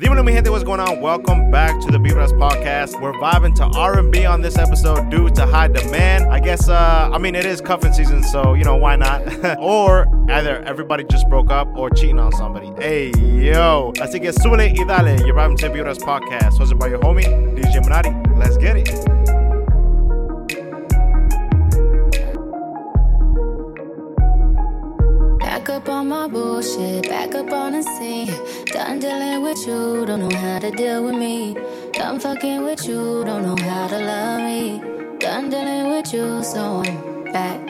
Dímelo, mi gente, what's going on? Welcome back to the Vibras podcast. We're vibing to R&B on this episode due to high demand. I guess, uh, I mean, it is cuffing season, so, you know, why not? or either everybody just broke up or cheating on somebody. Hey, yo. Así que súbele y dale. You're vibing to the Vibras podcast. Hosted by your homie, DJ Minati. Let's get it. Up on my bullshit, back up on the scene. Done dealing with you, don't know how to deal with me. Done fucking with you, don't know how to love me. Done dealing with you, so I'm back.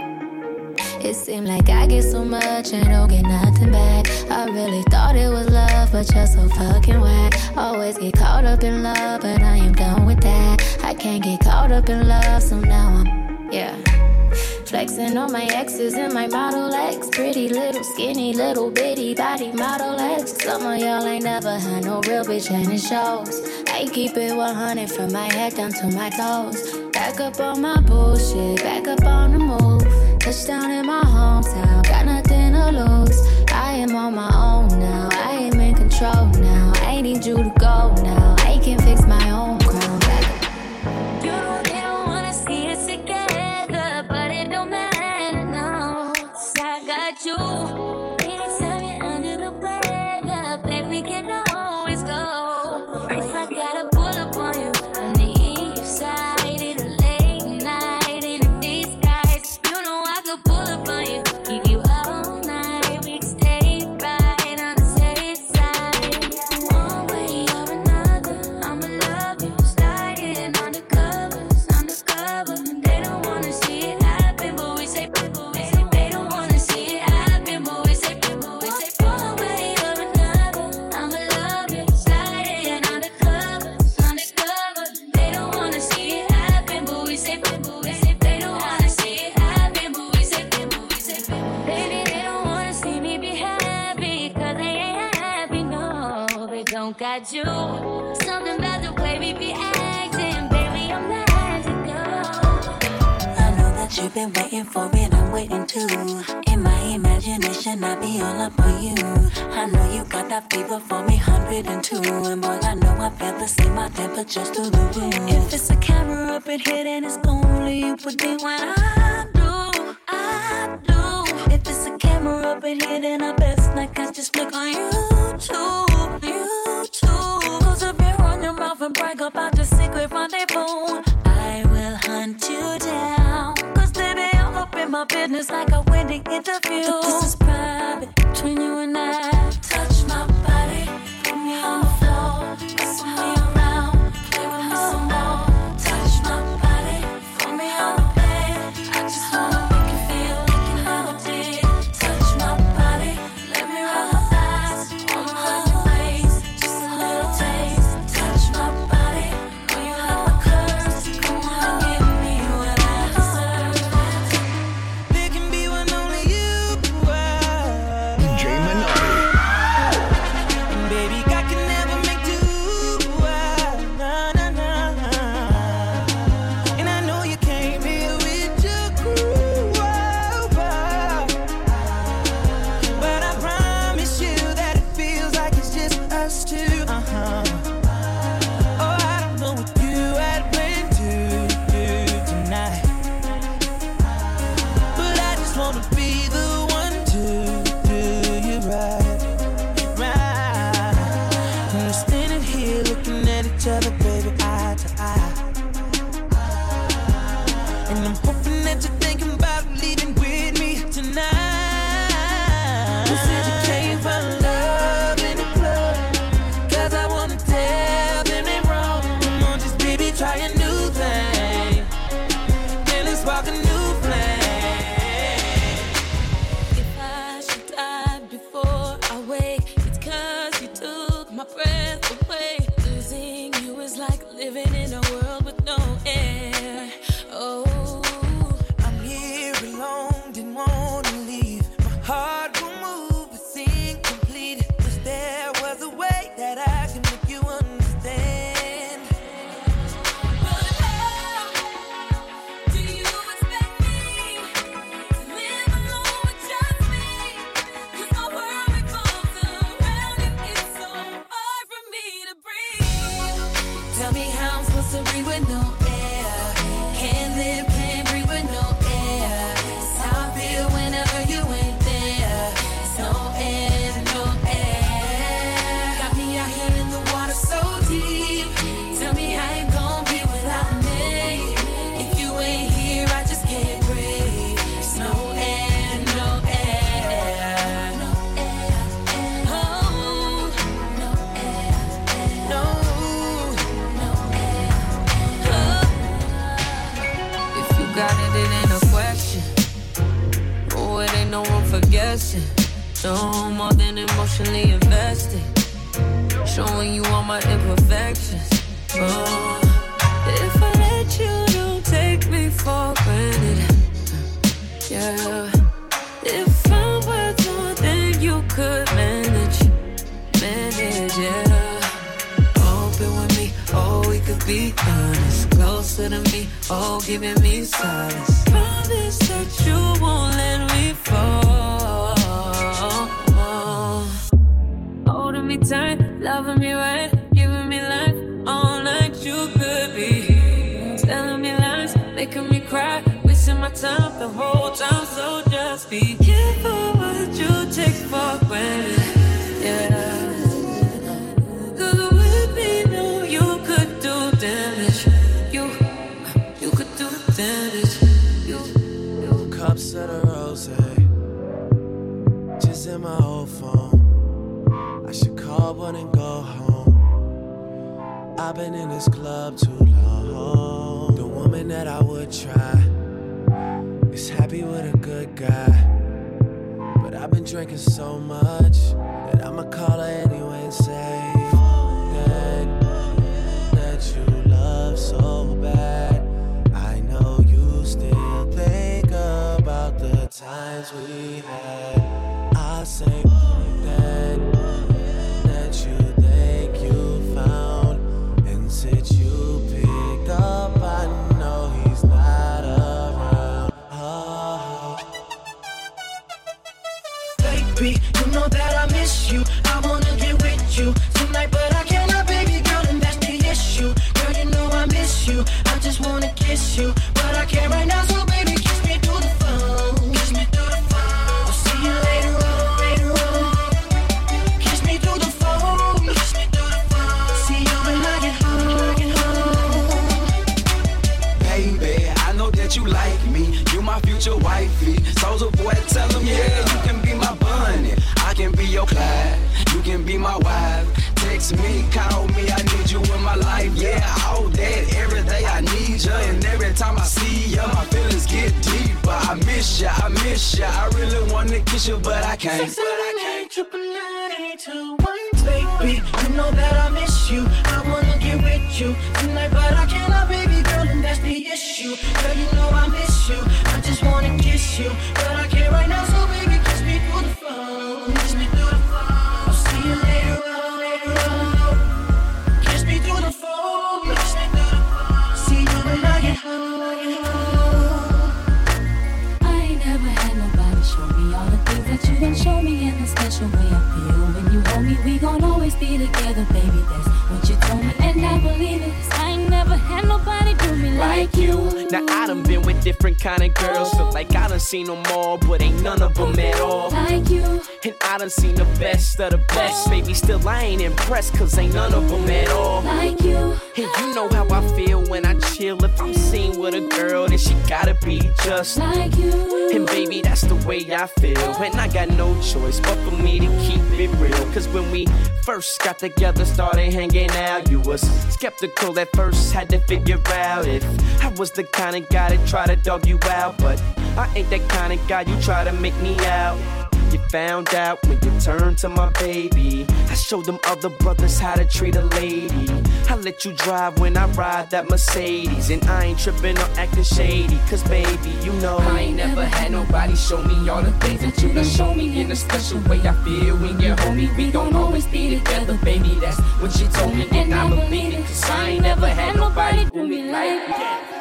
It seemed like I get so much and don't get nothing back. I really thought it was love, but you're so fucking whack. Always get caught up in love, but I am done with that. I can't get caught up in love, so now I'm, yeah. Flexing on my exes and my Model X. Pretty little, skinny, little bitty body Model X. Some of y'all ain't never had no real bitch and it shows. I keep it 100 from my head down to my toes. Back up on my bullshit, back up on the move. Touchdown in my hometown, got nothing to lose. I am on my own now, I am in control now. I need you to go now, you that fever for me, 102. And boy, I know I the same, my temperature's through the roof. If it's a camera up in here, then it's only you put in when I do, I do. If it's a camera up in here, then I best not catch just click on YouTube, YouTube. Close up your on your mouth and brag about the secret rendezvous. I will hunt you down. Cause baby, I'm up in my business like a wedding interview. But this is private be careful what you take for granted. Yeah. Cause with me, no, you could do damage. You, you could do damage. You, you. Cups of the rose, just in my old phone. I should call one and go home. I've been in this club too long. The woman that I would try happy with a good guy. But I've been drinking so much that I'ma call her anyway and say kind of girls. Feel like I done seen them all, but ain't none of them at all. Like you, I done seen the best of the best. Baby, still I ain't impressed, cause ain't none of them at all. like you. And you know how I feel when I chill. If I'm seen with a girl, then she gotta be just. Like you. And baby, that's the way I feel. And I got no choice but for me to keep it real. Cause when we first got together, started hanging out, you was skeptical at first, had to figure out if I was the kind of guy that try to dog you out. But I ain't that kind of guy you try to make me out. You found out when you turned to my baby. I showed them other brothers how to treat a lady. I let you drive when I ride that Mercedes. And I ain't tripping or acting shady. Cause baby, you know I ain't never had nobody show me all the things that you done show me in a special way. I feel when you hold me, we gon' always be together, baby. That's what you told me, and I believe it. Cause I ain't never had nobody do me like that.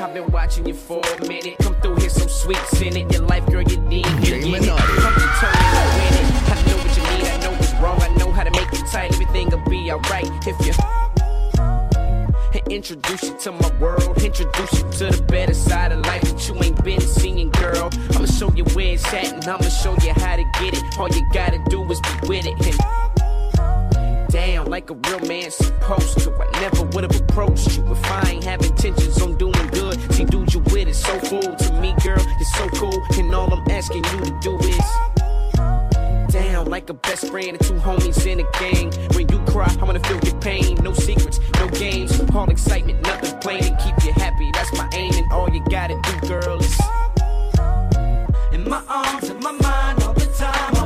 I've been watching you for a minute. Come through here, some sweets in it. Your life, girl, you need to get it. Come it tight. Everything will be alright if you. introduce you to my world. Introduce you to the better side of life that you ain't been seeing, girl. I'ma show you where it's at and I'ma show you how to get it. All you gotta do is be with it. And down like a real man supposed to. I never would have approached you if I ain't have intentions on doing good. See, dude, you with it so cool to me, girl. You're so cool, and all I'm asking you to do is down like a best friend and two homies in a gang. When you cry, I wanna feel your pain. No secrets, no games, all excitement, nothing plain. And keep you happy, that's my aim. And all you gotta do, girl, is In my arms, in my mind, all the time.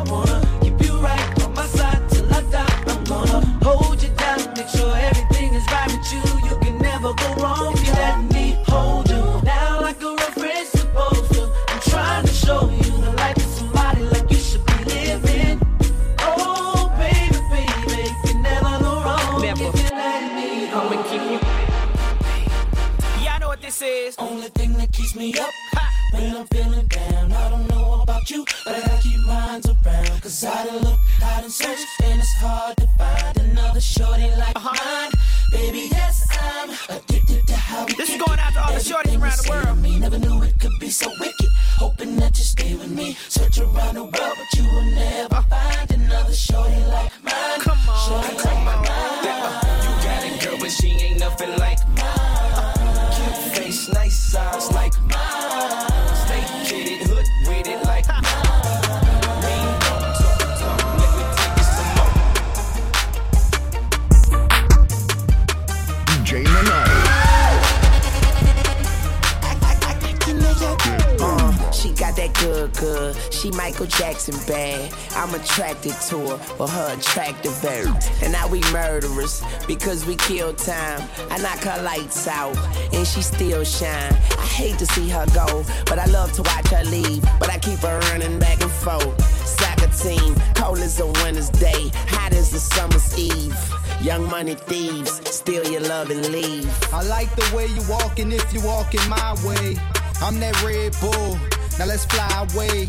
She Michael Jackson bad. I'm attracted to her for her attractive birds. And now we murderers because we kill time. I knock her lights out and she still shine. I hate to see her go, but I love to watch her leave. But I keep her running back and forth. Soccer team, cold as a winter's day, hot as a summer's eve. Young money thieves, steal your love and leave. I like the way you walking if you walking my way. I'm that Red Bull. Now let's fly away.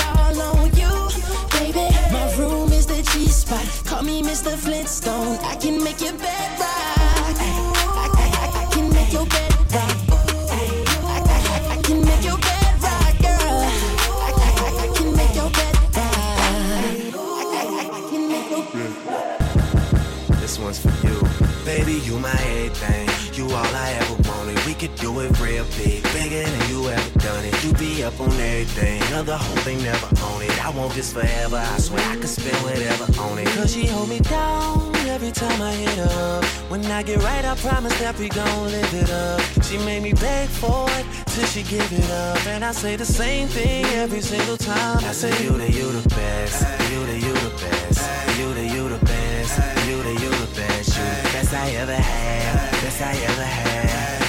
it real big, bigger than you ever done it. You be up on everything. Other whole thing never own it. I want this forever. I swear I could spend whatever on it. Cause she hold me down every time I hit up. When I get right, I promise that we gon' live it up. She made me beg for it till she give it up. And I say the same thing every single time. I say, You the, you the best. You the, you the best. You the, you the best. You the, you the best. You the best I ever had. Best I ever had.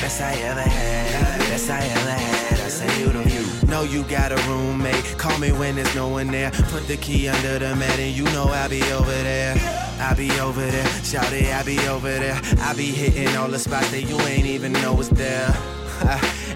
Best I ever had. Best I ever had. I say, You the, you. Know you got a roommate. Call me when there's no one there. Put the key under the mat and you know I'll be over there. I'll be over there, shout it, I'll be over there. I'll be hitting all the spots that you ain't even know is there.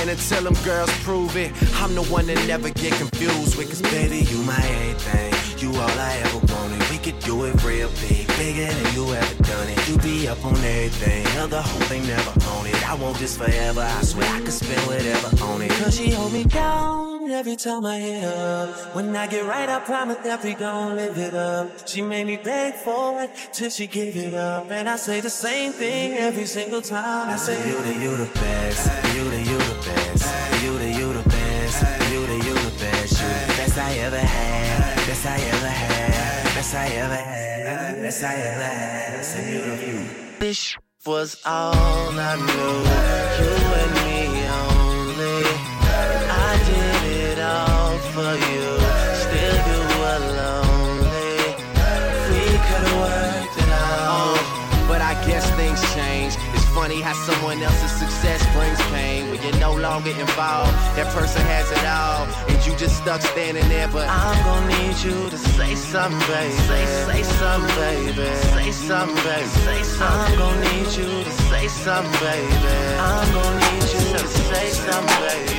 And until them girls prove it, I'm the one that never get confused with. Cause baby, you my everything. You all I ever wanted. We could do it real big, bigger than you ever done it. You be up on everything, other whole thing never own it. I want this forever. I swear I could spend whatever on it. Cause she hold me down every time I hit her. When I get right, I promise that we gon' live it up. She made me beg for it till she gave it up. And I say the same thing every single time. I say, You the, you the best. You the, you the best. You the, you the best. You the, you the best. You the best I ever had. Best I ever had. Best I ever had. Best I ever had. Say, You the, you. This was all I knew. You for you. Still you were lonely. We could've worked it out. But I guess things change. It's funny how someone else's success you're no longer involved. That person has it all, and you just stuck standing there. But I'm gonna need you to say something, baby. Say, say something, baby. Say something, baby. Say something. I'm gonna need you to say something, baby. I'm gonna need you to say something, baby.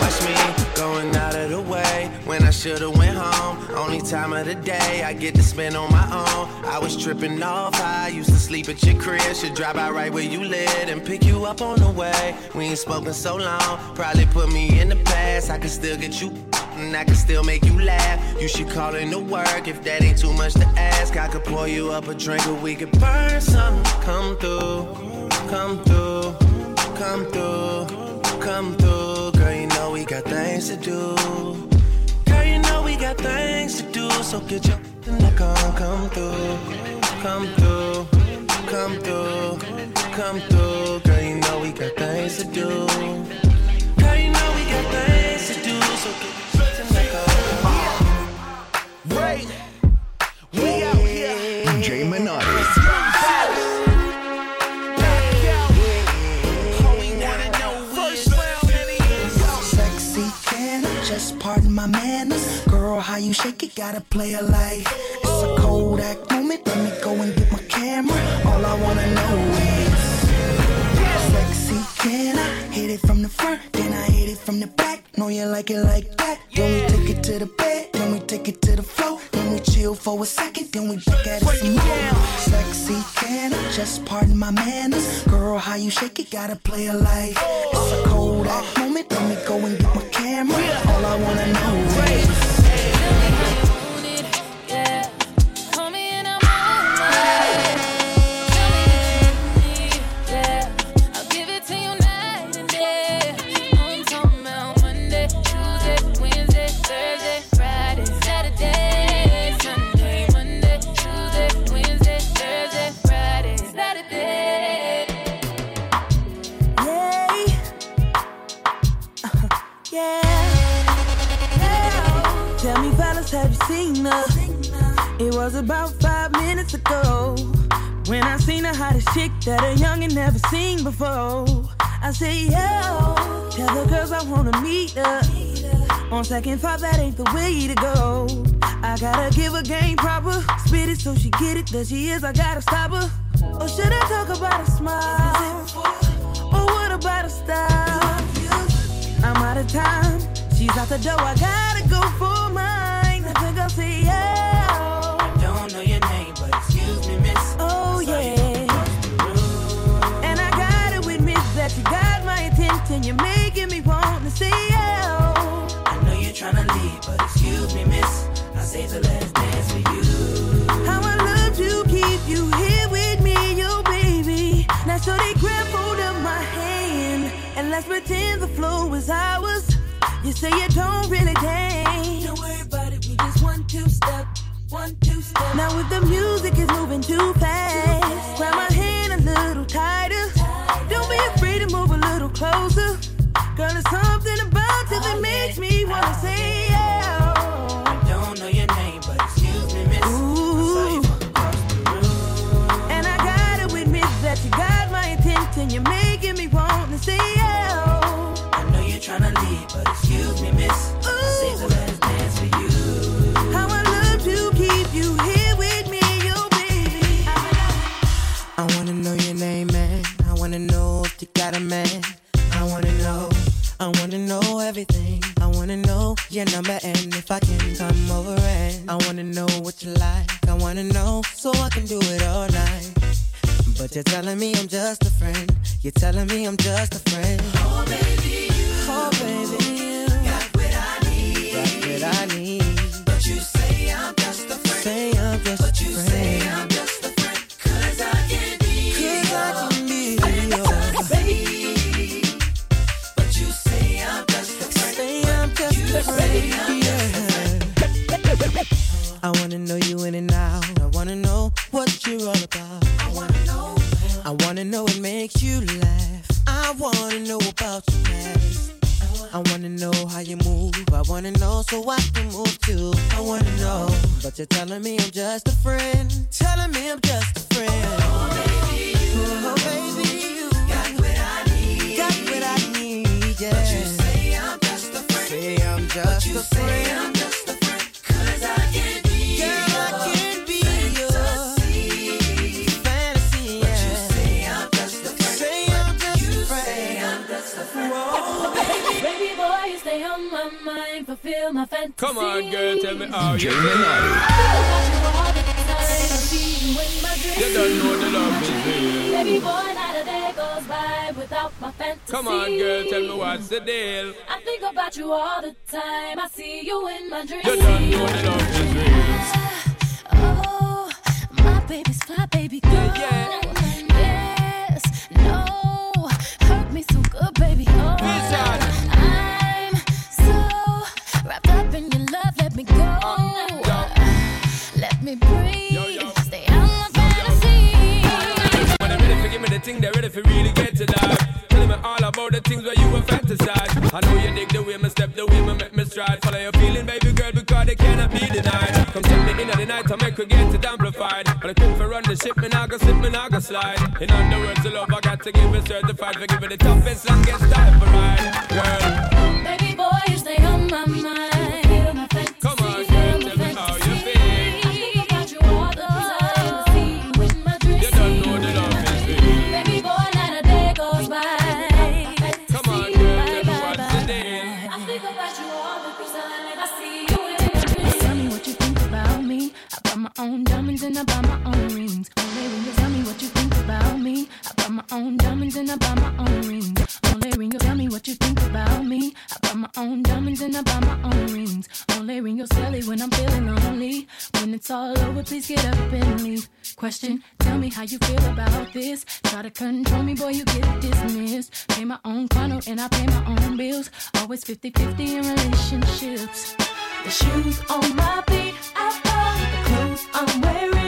Watch me going out of the way when I should've went home. Only time of the day I get to spend on my own. I was tripping off. I used to sleep at your crib. Should drive out right where you live and pick you up on the way. We ain't spoken so long. Probably put me in the past. I can still get you. And I can still make you laugh. You should call in to work if that ain't too much to ask. I could pour you up a drink or we could burn something. Come through, come through, come through, come through. Girl, you know we got things to do. Girl, you know we got things to do. So get your the car, come through, come through, come through, come through. Girl, you know we got things to do. Girl, you know we got things to do. So get in the car. Ray, we out here. DJ Minati. Sexy can I just pardon my manners? Girl, how you shake it, gotta play a life. It's a Kodak moment, like it like that. Then we take it to the bed, then we take it to the floor. Then we chill for a second, then we back at it some more. Sexy can I just pardon my manners? Girl, how you shake it, gotta play a life. It's a Kodak moment, let me go and about five minutes ago when I seen the hottest chick that a youngin' never seen before. I say, yo, tell the girls I wanna meet her. On second thought, that ain't the way to go. I gotta give her game proper, spit it so she get it. There she is, I gotta stop her. Or should I talk about a smile? Or what about a style? I'm out of time. She's out the door. I gotta go for mine. Excuse me, miss. Oh yeah. And I gotta admit that you got my attention. You're making me want to say yeah. I know you're tryna leave, but excuse me, miss. I saved the last dance for you. How I love to keep you here with me, yo baby. Now so they grab hold of my hand and let's pretend the flow is ours. You say you don't really dance. One two step. Now if the music is moving too fast, grab my hand a little tighter. Don't be afraid to move a little closer. Girl, there's something about you that oh, makes me wanna say yeah. I don't know your name, but excuse me, miss. I saw you from across the room. And I gotta admit that you got my attention. You're making me want to say yeah. I know you're tryna leave, but excuse me, miss. Your number and if I can come over and I wanna know what you like. I wanna know so I can do it all night. But you're telling me I'm just a friend. You're telling me I'm just a friend. Oh baby, you. Oh baby, you. Got what I need. Got what I need. But you say I'm just a friend. Say I'm just but a friend. But you say I'm just a friend. know you in and out. I wanna know what you're all about. I wanna know. I wanna know what makes you laugh. I wanna know about your past. I wanna know how you move. I wanna know so I can move too. I wanna know, but you're telling me I'm just a friend. Telling me I'm just a friend. Oh, baby, you. Oh, baby. me how you feel. You don't know the love is real. Come on, girl, tell me what's the deal. I think about you all the time. I see you in my dreams. You don't know the love is real. Oh, my baby's fly, baby girl. Yeah. I know you dig the way me step, the way me make me stride. Follow your feeling, baby girl, because they cannot be denied. Come take me in the night, I make we get it amplified. But I couldn't run the ship, me I go slip, me I go slide. In other words, the love I got to give is certified. For giving the toughest, longest time. you feel about this. Try to control me, boy, you get dismissed. Pay my own condo and I pay my own bills. Always 50 50 in relationships. The shoes on my feet, I follow the clothes I'm wearing.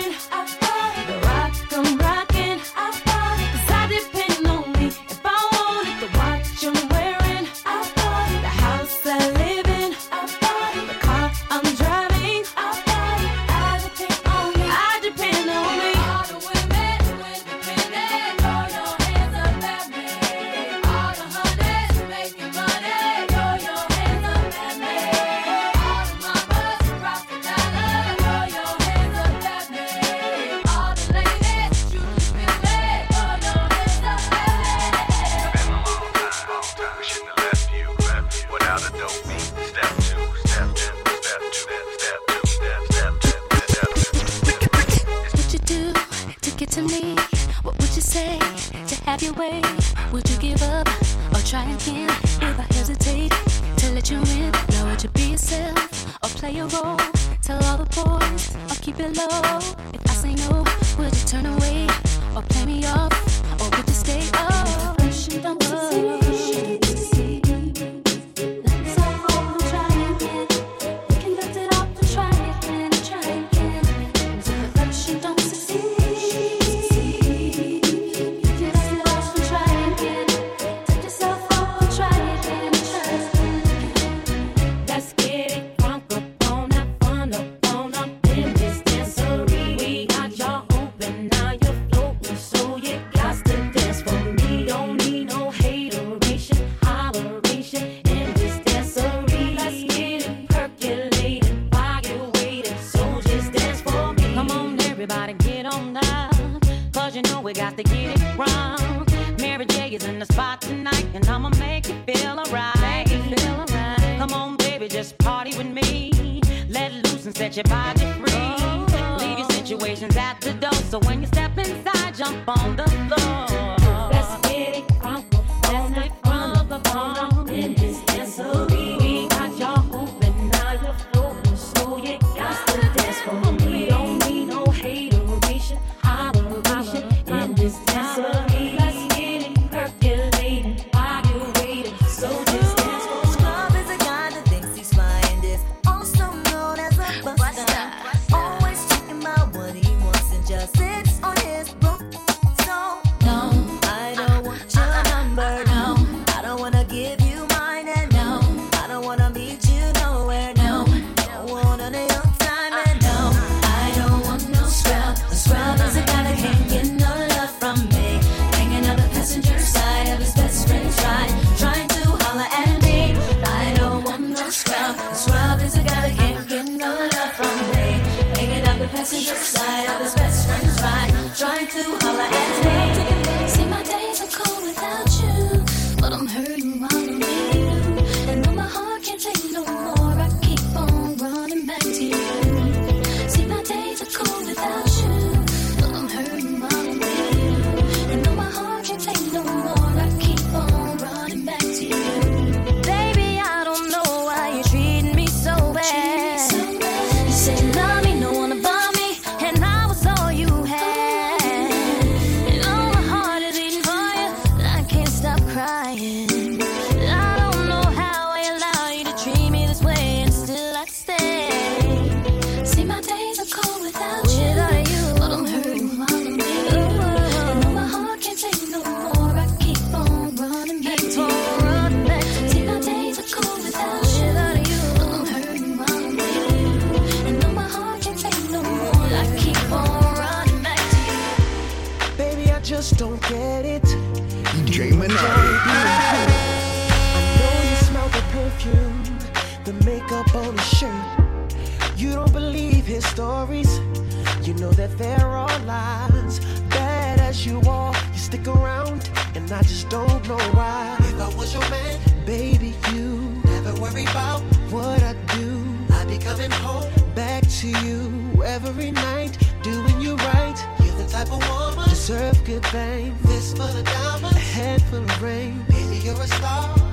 That there are lies. Bad as you are, you stick around, and I just don't know why. If I was your man, baby, you never worry about what I do. I'd be coming home back to you every night, doing you right. You're the type of woman deserve good fame. This full of diamonds, a head full of rain. Baby, you're a star.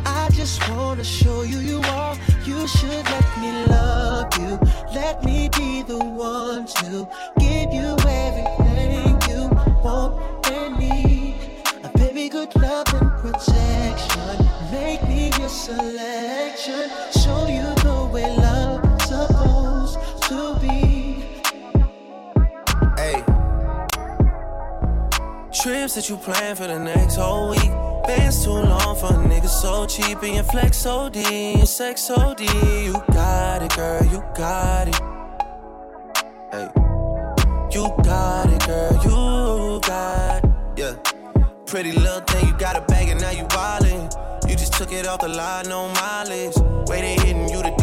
Just wanna show you you are. You should let me love you. Let me be the one to give you everything you want and need. A baby, good love and protection. Make me your selection. Show you the way love's supposed to be. Hey. Trips that you plan for the next whole week. Bands too long for a nigga so cheap. And your flex OD, your sex OD. You got it, girl, you got it. Hey. You got it, girl, you got it. Yeah. Pretty little thing, you got a bag and now you wildin'. You just took it off the line, no mileage. They hitting you, violent.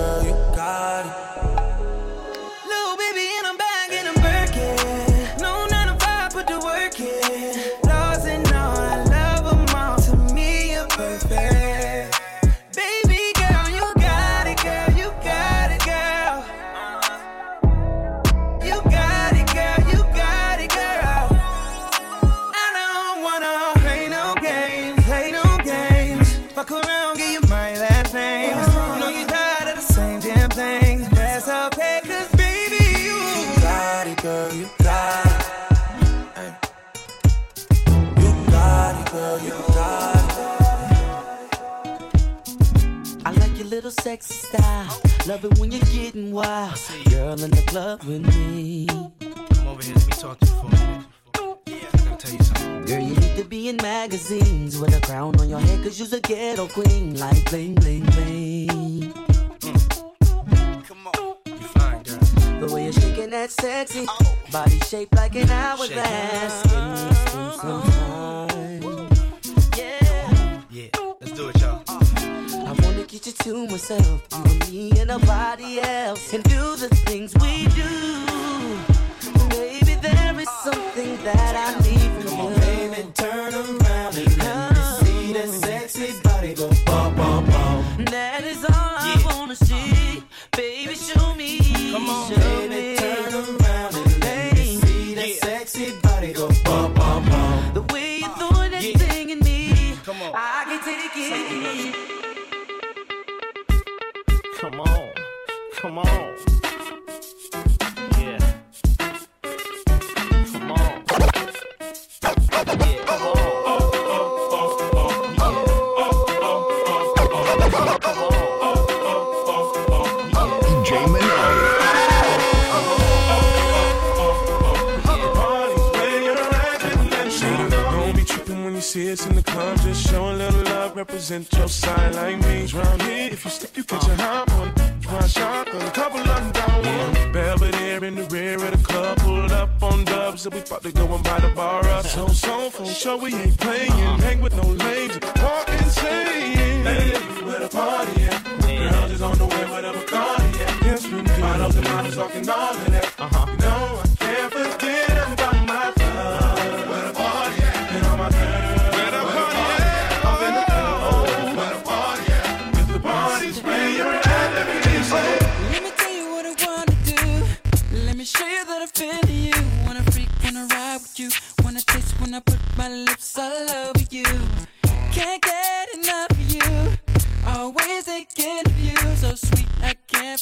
sexy style. Love it when you're getting wild. Girl in the club with me. Come over here, let me talk to you for a minute. I gotta tell you. Girl, you need to be in magazines with a crown on your head, cause you're a ghetto queen. Like bling, bling, bling. Mm. Come on, You fine, girl. The way you're shaking that sexy oh. body shaped like an hourglass. Give me some time. Get you to myself, and me and nobody else, and do the things we do. Maybe there is something that I need from you. Baby, turn around and let me see that sexy body go bum, bum, bum. That is all I wanna see. Baby, show me. Come on, show baby, me. Come on. Yeah. Come on. Yeah, come on. See us in the club. Just show a little love, represent your side like me. Round here, if you slip, you catch a hot one. Try shotgun, a couple of them down one. Belvedere in the rear of the club, pulled up on dubs, and we about to go and buy the bar up. So, so, for sure, we ain't playing. Hang with no lames, walk insane. Hey, where the party at? Girl, just on the way with a Bacardi at. Yes, we do. Off the models talking all of that. Uh-huh. You know, I can't forget about my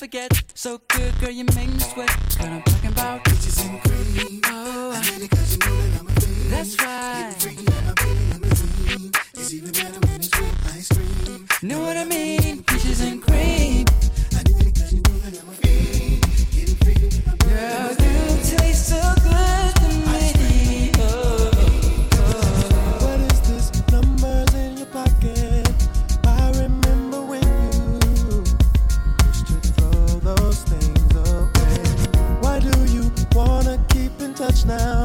forget. So good, girl, you make me sweat. now.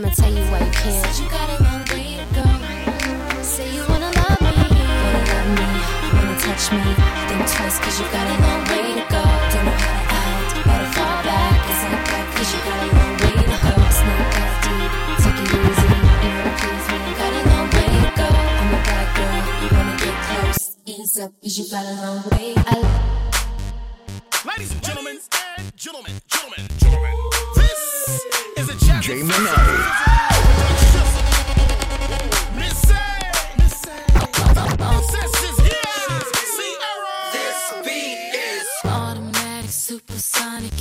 I'ma tell you why you can't. You got a long way to go. Say you wanna love me, wanna love me, wanna touch me. Think twice cause you got a long way to go. Don't know how to act, better fall back. It's not that cause you got a long way to go. It's not that deep, take it easy. You wanna please me, got a long way to go. I'm a bad girl, you wanna get close. Ease up cause you got a long way. I Ladies and gentlemen, and gentlemen. DJ Monet.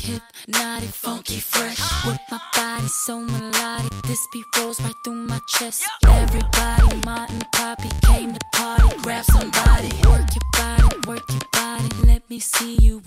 hypnotic, funky, fresh. With my body so melodic, this beat rolls right through my chest. Everybody, came to party. Grab somebody, work your body, work your body. Let me see you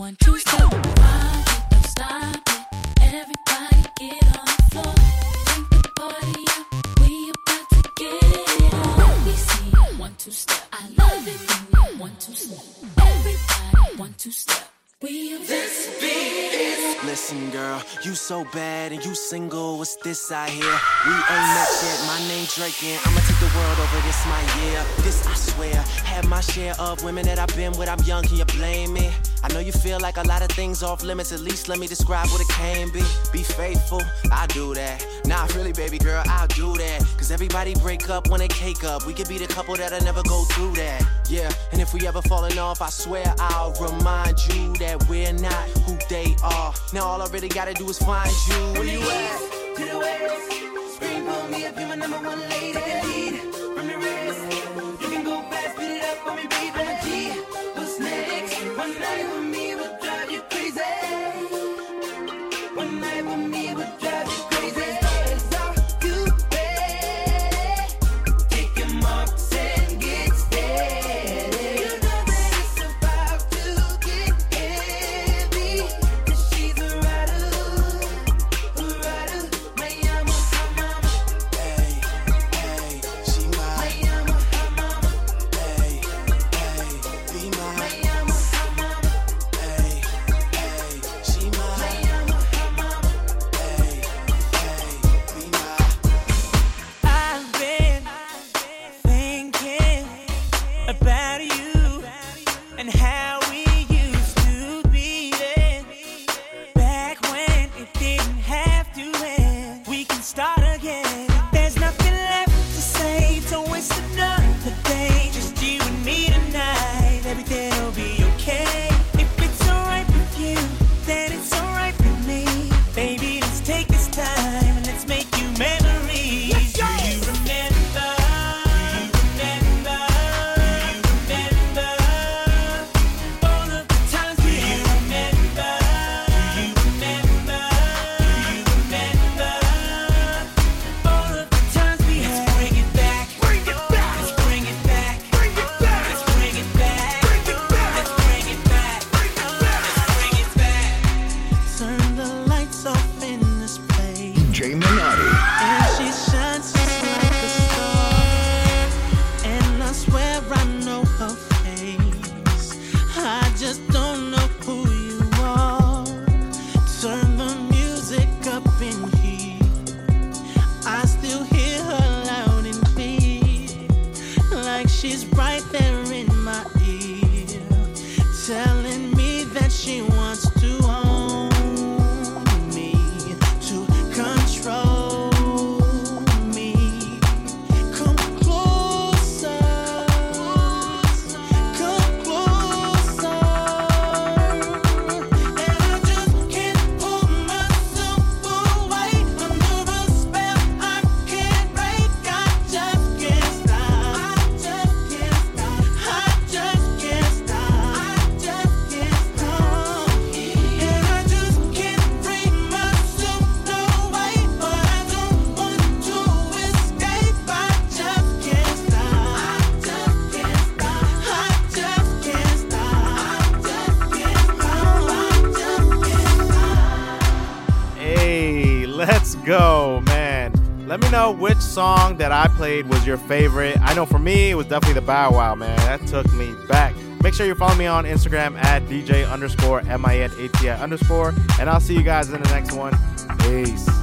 single. What's this I hear? We ain't met yet. My name Drake and I'ma take the world over. This my year. This I swear. Had my share of women that I've been with. I'm young. Can you blame me? I know you feel like a lot of things off limits. At least let me describe what it can be. Be faithful. I do that. Nah, really, baby girl, I'll do that. Cause everybody break up when they cake up. We could be the couple that'll never go through that. Yeah, and if we ever falling off, I swear I'll remind you that we're not who they are. Now all I really gotta do is find you. Where you at? To the west, scream for me if you're my number one about you there in my ear. Telling me that she wants song that I played was your favorite. I know for me, it was definitely the Bow Wow, man. That took me back. Make sure you follow me on Instagram at DJ underscore M I N A T I underscore. And I'll see you guys in the next one. Peace.